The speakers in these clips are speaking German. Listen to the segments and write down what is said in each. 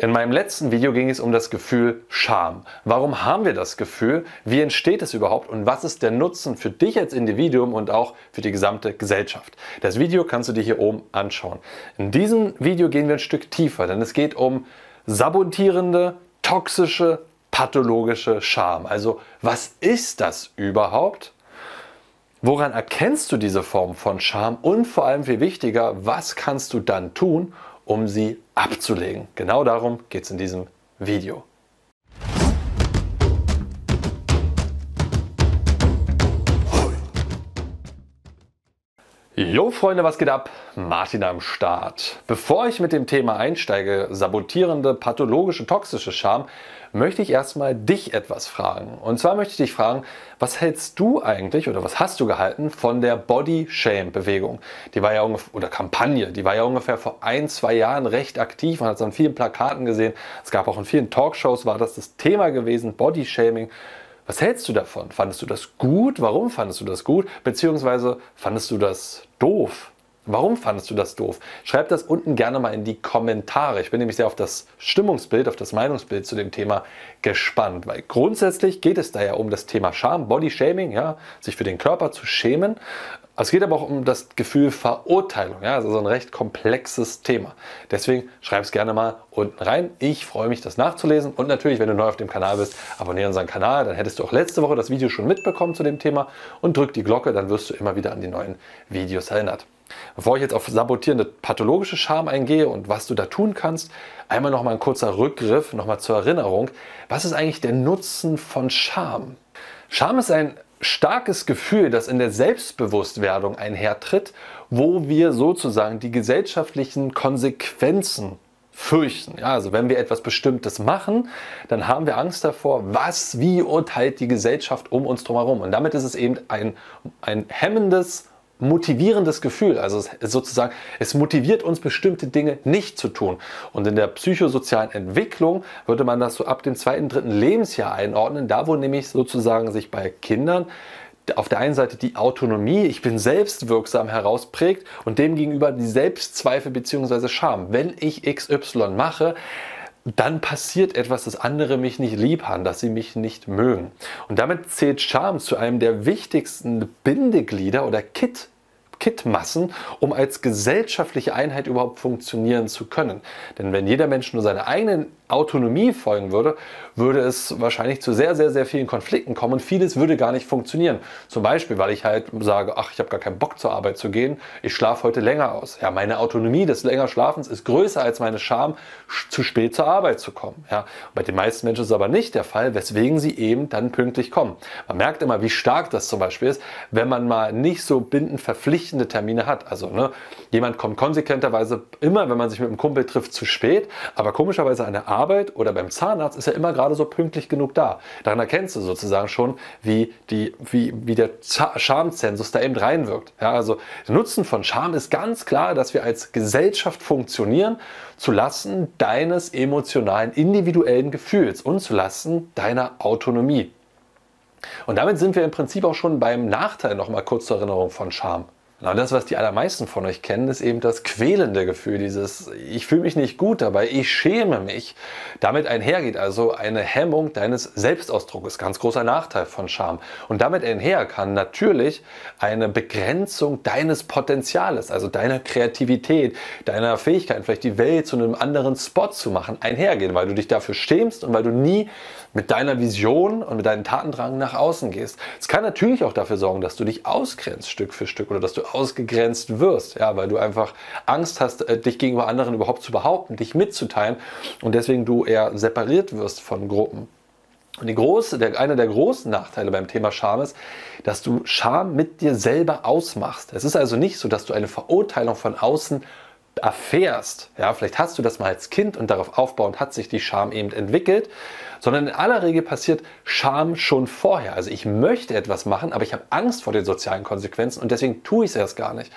In meinem letzten Video ging es um das Gefühl Scham. Warum haben wir das Gefühl? Wie entsteht es überhaupt? Und was ist der Nutzen für dich als Individuum und auch für die gesamte Gesellschaft? Das Video kannst du dir hier oben anschauen. In diesem Video gehen wir ein Stück tiefer, denn es geht um sabotierende, toxische, pathologische Scham. Also was ist das überhaupt? Woran erkennst du diese Form von Scham? Und vor allem viel wichtiger, was kannst du dann tun, um sie abzulegen. Genau darum geht es in diesem Video. Jo Freunde, was geht ab? Martin am Start. Bevor ich mit dem Thema einsteige, sabotierende, pathologische, toxische Scham, möchte ich erstmal dich etwas fragen. Und zwar möchte ich dich fragen, was hältst du eigentlich oder was hast du gehalten von der Body Shame Bewegung? Die war ja ungefähr, oder Kampagne, die war ja ungefähr vor ein, zwei Jahren recht aktiv. Man hat es an vielen Plakaten gesehen. Es gab auch in vielen Talkshows war das das Thema gewesen, Body Shaming. Was hältst du davon? Fandest du das gut? Warum fandest du das gut? Beziehungsweise fandest du das doof? Warum fandest du das doof? Schreib das unten gerne mal in die Kommentare. Ich bin nämlich sehr auf das Stimmungsbild, auf das Meinungsbild zu dem Thema gespannt, weil grundsätzlich geht es da ja um das Thema Scham, Body Shaming, ja, sich für den Körper zu schämen. Es geht aber auch um das Gefühl Verurteilung, ja, also so ein recht komplexes Thema. Deswegen schreib es gerne mal unten rein. Ich freue mich, das nachzulesen. Und natürlich, wenn du neu auf dem Kanal bist, abonniere unseren Kanal. Dann hättest du auch letzte Woche das Video schon mitbekommen zu dem Thema und drück die Glocke, dann wirst du immer wieder an die neuen Videos erinnert. Bevor ich jetzt auf sabotierende pathologische Scham eingehe und was du da tun kannst, einmal noch mal ein kurzer Rückgriff, noch mal zur Erinnerung. Was ist eigentlich der Nutzen von Scham? Scham ist ein starkes Gefühl, das in der Selbstbewusstwerdung einhertritt, wo wir sozusagen die gesellschaftlichen Konsequenzen fürchten. Ja, also wenn wir etwas Bestimmtes machen, dann haben wir Angst davor, was, wie urteilt die Gesellschaft um uns herum. Und damit ist es eben ein, ein hemmendes motivierendes Gefühl. Also es sozusagen, es motiviert uns bestimmte Dinge nicht zu tun. Und in der psychosozialen Entwicklung würde man das so ab dem zweiten, dritten Lebensjahr einordnen, da wo nämlich sozusagen sich bei Kindern auf der einen Seite die Autonomie, ich bin selbstwirksam herausprägt und demgegenüber die Selbstzweifel bzw. Scham. Wenn ich XY mache, dann passiert etwas, dass andere mich nicht lieb haben, dass sie mich nicht mögen. Und damit zählt Scham zu einem der wichtigsten Bindeglieder oder Kit Kitmassen, um als gesellschaftliche Einheit überhaupt funktionieren zu können. Denn wenn jeder Mensch nur seiner eigenen Autonomie folgen würde, würde es wahrscheinlich zu sehr, sehr, sehr vielen Konflikten kommen und vieles würde gar nicht funktionieren. Zum Beispiel, weil ich halt sage, ach, ich habe gar keinen Bock zur Arbeit zu gehen, ich schlafe heute länger aus. Ja, meine Autonomie des länger Schlafens ist größer als meine Scham, zu spät zur Arbeit zu kommen. Ja, bei den meisten Menschen ist es aber nicht der Fall, weswegen sie eben dann pünktlich kommen. Man merkt immer, wie stark das zum Beispiel ist, wenn man mal nicht so bindend verpflichtende Termine hat. Also ne, jemand kommt konsequenterweise immer, wenn man sich mit einem Kumpel trifft, zu spät, aber komischerweise eine Arbeit Arbeit oder beim Zahnarzt ist er immer gerade so pünktlich genug da. Daran erkennst du sozusagen schon, wie, die, wie, wie der Schamzensus da eben reinwirkt. Ja, also der Nutzen von Scham ist ganz klar, dass wir als Gesellschaft funktionieren zu lassen deines emotionalen, individuellen Gefühls und zu lassen deiner Autonomie. Und damit sind wir im Prinzip auch schon beim Nachteil noch mal kurz zur Erinnerung von Scham. Genau das, was die allermeisten von euch kennen, ist eben das quälende Gefühl, dieses ich fühle mich nicht gut dabei, ich schäme mich. Damit einhergeht also eine Hemmung deines Selbstausdrucks, ganz großer Nachteil von Scham. Und damit einher kann natürlich eine Begrenzung deines Potenziales, also deiner Kreativität, deiner Fähigkeit, vielleicht die Welt zu einem anderen Spot zu machen, einhergehen, weil du dich dafür schämst und weil du nie mit deiner Vision und mit deinem Tatendrang nach außen gehst. Es kann natürlich auch dafür sorgen, dass du dich ausgrenzt Stück für Stück oder dass du ausgegrenzt wirst, ja, weil du einfach Angst hast, äh, dich gegenüber anderen überhaupt zu behaupten, dich mitzuteilen und deswegen du eher separiert wirst von Gruppen. Und große, der, einer der großen Nachteile beim Thema Scham ist, dass du Scham mit dir selber ausmachst. Es ist also nicht so, dass du eine Verurteilung von außen erfährst, ja, vielleicht hast du das mal als Kind und darauf aufbauend hat sich die Scham eben entwickelt, sondern in aller Regel passiert Scham schon vorher. Also ich möchte etwas machen, aber ich habe Angst vor den sozialen Konsequenzen und deswegen tue ich es erst gar nicht.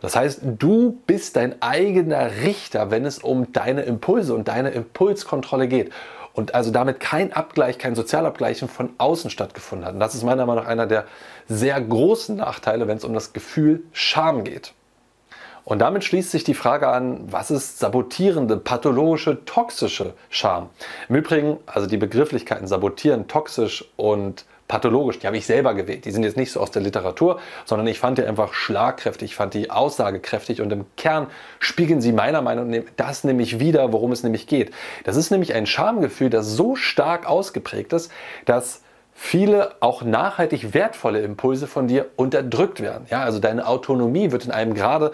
Das heißt, du bist dein eigener Richter, wenn es um deine Impulse und deine Impulskontrolle geht. Und also damit kein Abgleich, kein Sozialabgleichen von außen stattgefunden hat. Und das ist meiner Meinung nach einer der sehr großen Nachteile, wenn es um das Gefühl Scham geht. Und damit schließt sich die Frage an, was ist sabotierende, pathologische, toxische Scham? Im Übrigen, also die Begrifflichkeiten sabotieren, toxisch und pathologisch, die habe ich selber gewählt. Die sind jetzt nicht so aus der Literatur, sondern ich fand die einfach schlagkräftig, ich fand die aussagekräftig und im Kern spiegeln sie meiner Meinung nach das nämlich wieder, worum es nämlich geht. Das ist nämlich ein Schamgefühl, das so stark ausgeprägt ist, dass viele auch nachhaltig wertvolle Impulse von dir unterdrückt werden. Ja, also deine Autonomie wird in einem Grade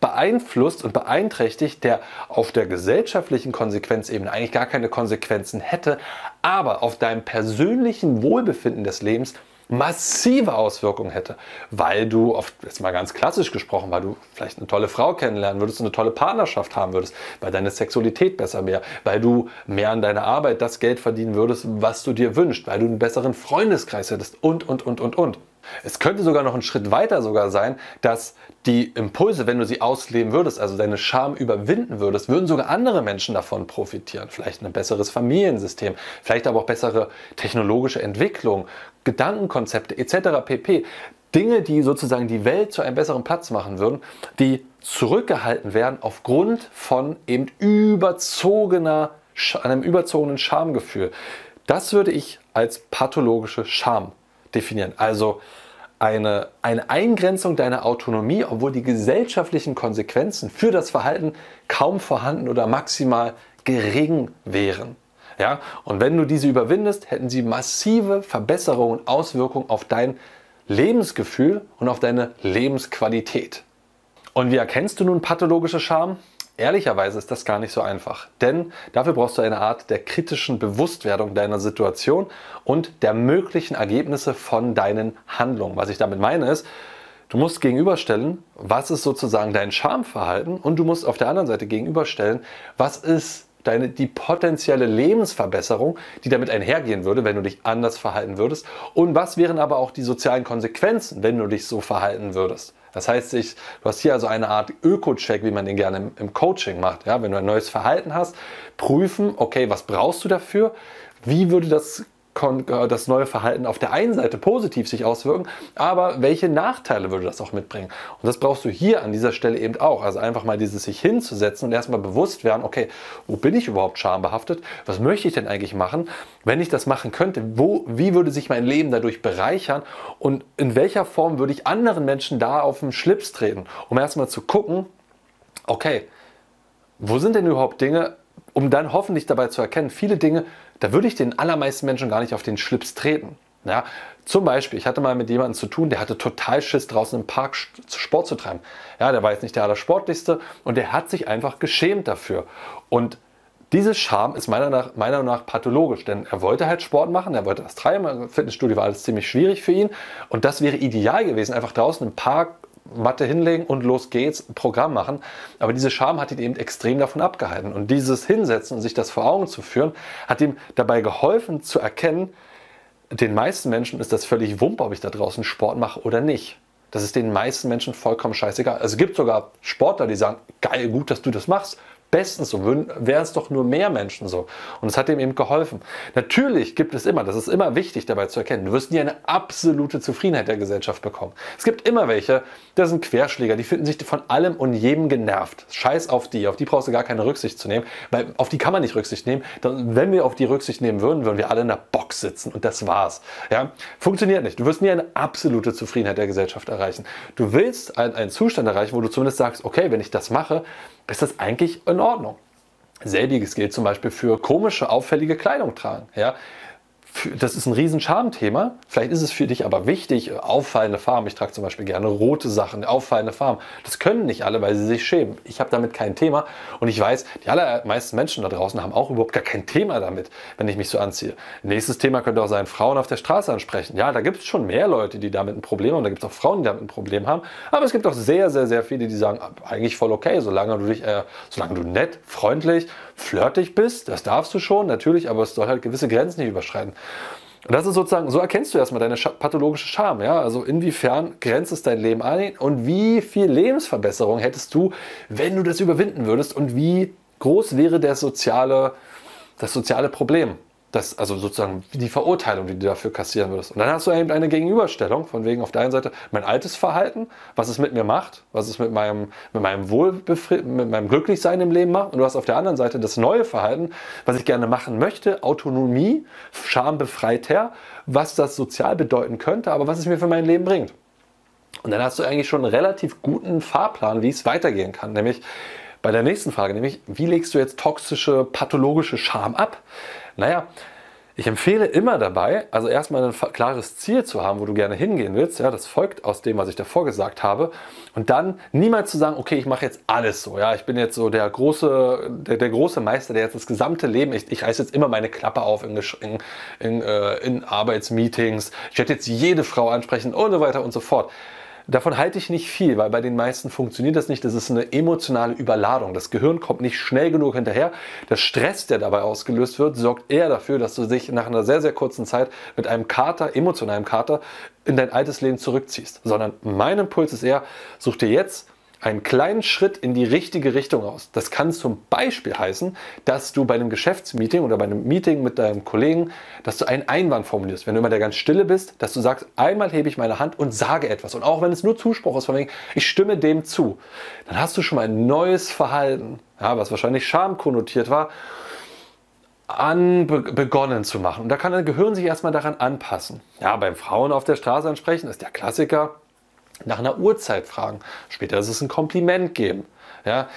beeinflusst und beeinträchtigt, der auf der gesellschaftlichen Konsequenzebene eigentlich gar keine Konsequenzen hätte, aber auf deinem persönlichen Wohlbefinden des Lebens massive Auswirkungen hätte, weil du, oft, jetzt mal ganz klassisch gesprochen, weil du vielleicht eine tolle Frau kennenlernen würdest, eine tolle Partnerschaft haben würdest, weil deine Sexualität besser wäre, weil du mehr an deiner Arbeit das Geld verdienen würdest, was du dir wünschst, weil du einen besseren Freundeskreis hättest und, und, und, und, und. Es könnte sogar noch einen Schritt weiter sogar sein, dass die Impulse, wenn du sie ausleben würdest, also deine Scham überwinden würdest, würden sogar andere Menschen davon profitieren. Vielleicht ein besseres Familiensystem, vielleicht aber auch bessere technologische Entwicklung, Gedankenkonzepte etc. pp. Dinge, die sozusagen die Welt zu einem besseren Platz machen würden, die zurückgehalten werden aufgrund von eben überzogener, einem überzogenen Schamgefühl. Das würde ich als pathologische Scham definieren. Also eine, eine Eingrenzung deiner Autonomie, obwohl die gesellschaftlichen Konsequenzen für das Verhalten kaum vorhanden oder maximal gering wären. Ja? Und wenn du diese überwindest, hätten sie massive Verbesserungen und Auswirkungen auf dein Lebensgefühl und auf deine Lebensqualität. Und wie erkennst du nun pathologische Scham? Ehrlicherweise ist das gar nicht so einfach, denn dafür brauchst du eine Art der kritischen Bewusstwerdung deiner Situation und der möglichen Ergebnisse von deinen Handlungen. Was ich damit meine ist, du musst gegenüberstellen, was ist sozusagen dein Schamverhalten und du musst auf der anderen Seite gegenüberstellen, was ist deine, die potenzielle Lebensverbesserung, die damit einhergehen würde, wenn du dich anders verhalten würdest und was wären aber auch die sozialen Konsequenzen, wenn du dich so verhalten würdest. Das heißt, ich, du hast hier also eine Art Öko-Check, wie man den gerne im, im Coaching macht. Ja, wenn du ein neues Verhalten hast, prüfen, okay, was brauchst du dafür? Wie würde das das neue Verhalten auf der einen Seite positiv sich auswirken, aber welche Nachteile würde das auch mitbringen? Und das brauchst du hier an dieser Stelle eben auch. Also einfach mal dieses sich hinzusetzen und erstmal bewusst werden, okay, wo bin ich überhaupt schambehaftet? Was möchte ich denn eigentlich machen? Wenn ich das machen könnte, wo, wie würde sich mein Leben dadurch bereichern und in welcher Form würde ich anderen Menschen da auf den Schlips treten, um erstmal zu gucken, okay, wo sind denn überhaupt Dinge, um dann hoffentlich dabei zu erkennen, viele Dinge da würde ich den allermeisten Menschen gar nicht auf den Schlips treten. Ja, zum Beispiel, ich hatte mal mit jemandem zu tun, der hatte total Schiss, draußen im Park Sport zu treiben. Ja, der war jetzt nicht der Allersportlichste und der hat sich einfach geschämt dafür. Und diese Scham ist meiner, nach, meiner Meinung nach pathologisch, denn er wollte halt Sport machen, er wollte das treiben, Fitnessstudio war alles ziemlich schwierig für ihn und das wäre ideal gewesen, einfach draußen im Park Matte hinlegen und los geht's, Programm machen. Aber diese Scham hat ihn eben extrem davon abgehalten. Und dieses Hinsetzen und sich das vor Augen zu führen, hat ihm dabei geholfen zu erkennen, den meisten Menschen ist das völlig wump, ob ich da draußen Sport mache oder nicht. Das ist den meisten Menschen vollkommen scheißegal. Also es gibt sogar Sportler, die sagen, geil, gut, dass du das machst bestens so, wären es doch nur mehr Menschen so. Und es hat ihm eben geholfen. Natürlich gibt es immer, das ist immer wichtig dabei zu erkennen, du wirst nie eine absolute Zufriedenheit der Gesellschaft bekommen. Es gibt immer welche, das sind Querschläger, die finden sich von allem und jedem genervt. Scheiß auf die, auf die brauchst du gar keine Rücksicht zu nehmen, weil auf die kann man nicht Rücksicht nehmen. Dann, wenn wir auf die Rücksicht nehmen würden, würden wir alle in der Box sitzen und das war's. Ja? Funktioniert nicht. Du wirst nie eine absolute Zufriedenheit der Gesellschaft erreichen. Du willst einen, einen Zustand erreichen, wo du zumindest sagst, okay, wenn ich das mache, ist das eigentlich in Ordnung. Selbiges gilt zum Beispiel für komische, auffällige Kleidung tragen. Ja? Das ist ein riesen Charmthema. Vielleicht ist es für dich aber wichtig, auffallende Farben. Ich trage zum Beispiel gerne rote Sachen, auffallende Farben. Das können nicht alle, weil sie sich schämen. Ich habe damit kein Thema und ich weiß, die allermeisten Menschen da draußen haben auch überhaupt gar kein Thema damit, wenn ich mich so anziehe. Nächstes Thema könnte auch sein, Frauen auf der Straße ansprechen. Ja, da gibt es schon mehr Leute, die damit ein Problem haben da gibt es auch Frauen, die damit ein Problem haben. Aber es gibt auch sehr, sehr, sehr viele, die sagen, eigentlich voll okay, solange du dich, äh, solange du nett, freundlich, flirtig bist, das darfst du schon, natürlich, aber es soll halt gewisse Grenzen nicht überschreiten. Und das ist sozusagen, so erkennst du erstmal deine pathologische Scham. Ja? Also inwiefern grenzt es dein Leben ein und wie viel Lebensverbesserung hättest du, wenn du das überwinden würdest und wie groß wäre der soziale, das soziale Problem das, also sozusagen die Verurteilung, die du dafür kassieren würdest. Und dann hast du eben eine Gegenüberstellung, von wegen auf der einen Seite mein altes Verhalten, was es mit mir macht, was es mit meinem, mit meinem Wohlbefried mit meinem Glücklichsein im Leben macht. Und du hast auf der anderen Seite das neue Verhalten, was ich gerne machen möchte, Autonomie, schambefreiter, was das sozial bedeuten könnte, aber was es mir für mein Leben bringt. Und dann hast du eigentlich schon einen relativ guten Fahrplan, wie es weitergehen kann. Nämlich bei der nächsten Frage, nämlich wie legst du jetzt toxische, pathologische Scham ab? Naja, ich empfehle immer dabei, also erstmal ein klares Ziel zu haben, wo du gerne hingehen willst. Ja, das folgt aus dem, was ich davor gesagt habe. Und dann niemals zu sagen, okay, ich mache jetzt alles so. Ja, ich bin jetzt so der große, der, der große Meister, der jetzt das gesamte Leben, ich, ich reiße jetzt immer meine Klappe auf in, in, in, äh, in Arbeitsmeetings. Ich werde jetzt jede Frau ansprechen und so weiter und so fort. Davon halte ich nicht viel, weil bei den meisten funktioniert das nicht. Das ist eine emotionale Überladung. Das Gehirn kommt nicht schnell genug hinterher. Der Stress, der dabei ausgelöst wird, sorgt eher dafür, dass du dich nach einer sehr, sehr kurzen Zeit mit einem Kater, emotionalen Kater, in dein altes Leben zurückziehst. Sondern mein Impuls ist eher, such dir jetzt einen kleinen Schritt in die richtige Richtung aus. Das kann zum Beispiel heißen, dass du bei einem Geschäftsmeeting oder bei einem Meeting mit deinem Kollegen, dass du einen Einwand formulierst. Wenn du immer der ganz stille bist, dass du sagst, einmal hebe ich meine Hand und sage etwas. Und auch wenn es nur Zuspruch ist, von wegen, ich stimme dem zu, dann hast du schon mal ein neues Verhalten, ja, was wahrscheinlich schamkonnotiert war, an begonnen zu machen. Und da kann dein Gehirn sich erstmal daran anpassen. Ja, beim Frauen auf der Straße ansprechen ist der Klassiker nach einer Uhrzeit fragen. Später ist es ein Kompliment geben. Ja,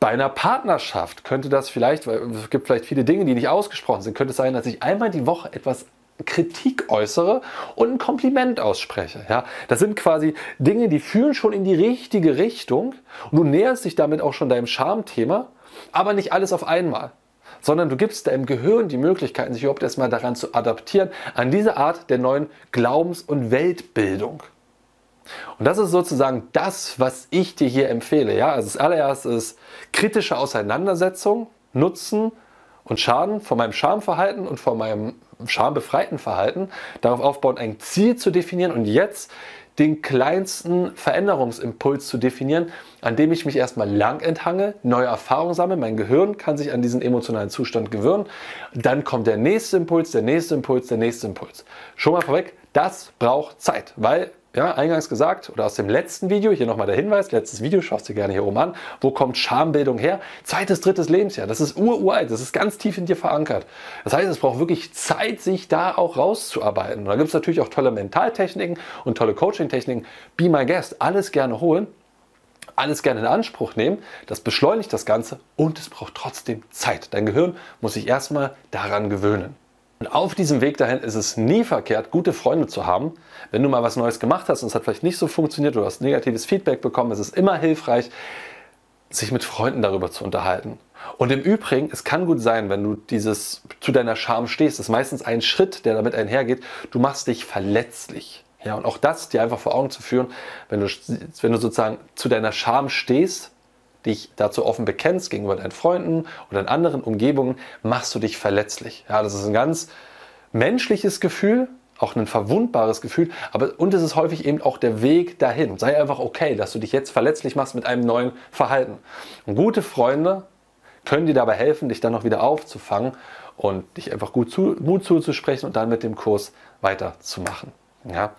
bei einer Partnerschaft könnte das vielleicht, weil es gibt vielleicht viele Dinge, die nicht ausgesprochen sind, könnte es sein, dass ich einmal die Woche etwas Kritik äußere und ein Kompliment ausspreche. Ja, das sind quasi Dinge, die führen schon in die richtige Richtung und du näherst dich damit auch schon deinem Charmthema, aber nicht alles auf einmal sondern du gibst deinem Gehirn die Möglichkeit, sich überhaupt erstmal daran zu adaptieren, an diese Art der neuen Glaubens- und Weltbildung. Und das ist sozusagen das, was ich dir hier empfehle. Ja? Also das allererste ist kritische Auseinandersetzung, Nutzen und Schaden von meinem Schamverhalten und von meinem schambefreiten Verhalten. Darauf aufbauen, ein Ziel zu definieren und jetzt den kleinsten Veränderungsimpuls zu definieren, an dem ich mich erstmal lang enthange, neue Erfahrungen sammle, mein Gehirn kann sich an diesen emotionalen Zustand gewöhnen. Dann kommt der nächste Impuls, der nächste Impuls, der nächste Impuls. Schon mal vorweg, das braucht Zeit, weil ja, eingangs gesagt, oder aus dem letzten Video, hier nochmal der Hinweis, letztes Video, schaust du gerne hier oben an, wo kommt Schambildung her? Zweites, drittes Lebensjahr, das ist uralt, das ist ganz tief in dir verankert. Das heißt, es braucht wirklich Zeit, sich da auch rauszuarbeiten. Und da gibt es natürlich auch tolle Mentaltechniken und tolle Coaching-Techniken. Be my guest, alles gerne holen, alles gerne in Anspruch nehmen. Das beschleunigt das Ganze und es braucht trotzdem Zeit. Dein Gehirn muss sich erstmal daran gewöhnen. Und auf diesem Weg dahin ist es nie verkehrt, gute Freunde zu haben. Wenn du mal was Neues gemacht hast und es hat vielleicht nicht so funktioniert, du hast negatives Feedback bekommen, ist es immer hilfreich, sich mit Freunden darüber zu unterhalten. Und im Übrigen, es kann gut sein, wenn du dieses zu deiner Scham stehst, ist meistens ein Schritt, der damit einhergeht, du machst dich verletzlich. Ja, und auch das dir einfach vor Augen zu führen, wenn du, wenn du sozusagen zu deiner Scham stehst, dich dazu offen bekennst gegenüber deinen Freunden oder in anderen Umgebungen, machst du dich verletzlich. Ja, das ist ein ganz menschliches Gefühl, auch ein verwundbares Gefühl, aber und es ist häufig eben auch der Weg dahin. Sei einfach okay, dass du dich jetzt verletzlich machst mit einem neuen Verhalten. Und gute Freunde können dir dabei helfen, dich dann noch wieder aufzufangen und dich einfach gut zu, Mut zuzusprechen und dann mit dem Kurs weiterzumachen. Ja.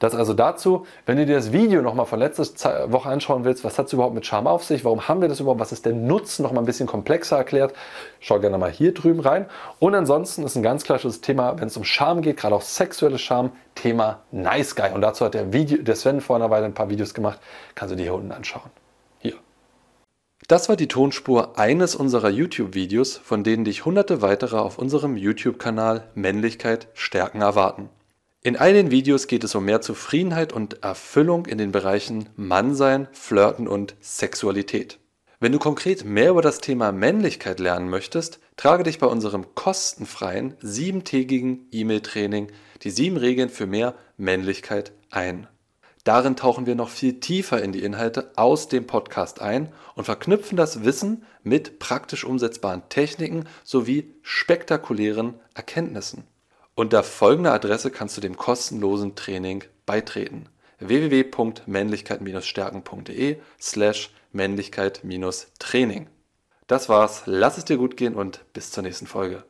Das also dazu, wenn du dir das Video nochmal von letzter Woche anschauen willst, was hat es überhaupt mit Charme auf sich, warum haben wir das überhaupt, was ist der Nutzen, nochmal ein bisschen komplexer erklärt, schau gerne mal hier drüben rein. Und ansonsten ist ein ganz klassisches Thema, wenn es um Charme geht, gerade auch sexuelle Charme, Thema Nice Guy. Und dazu hat der, Video, der Sven vor einer Weile ein paar Videos gemacht, kannst du dir hier unten anschauen. Hier. Das war die Tonspur eines unserer YouTube-Videos, von denen dich hunderte weitere auf unserem YouTube-Kanal Männlichkeit stärken erwarten. In all den Videos geht es um mehr Zufriedenheit und Erfüllung in den Bereichen Mannsein, Flirten und Sexualität. Wenn du konkret mehr über das Thema Männlichkeit lernen möchtest, trage dich bei unserem kostenfreien siebentägigen E-Mail-Training die sieben Regeln für mehr Männlichkeit ein. Darin tauchen wir noch viel tiefer in die Inhalte aus dem Podcast ein und verknüpfen das Wissen mit praktisch umsetzbaren Techniken sowie spektakulären Erkenntnissen. Unter folgender Adresse kannst du dem kostenlosen Training beitreten: www.männlichkeit-stärken.de slash Männlichkeit-Training. Das war's, lass es dir gut gehen und bis zur nächsten Folge.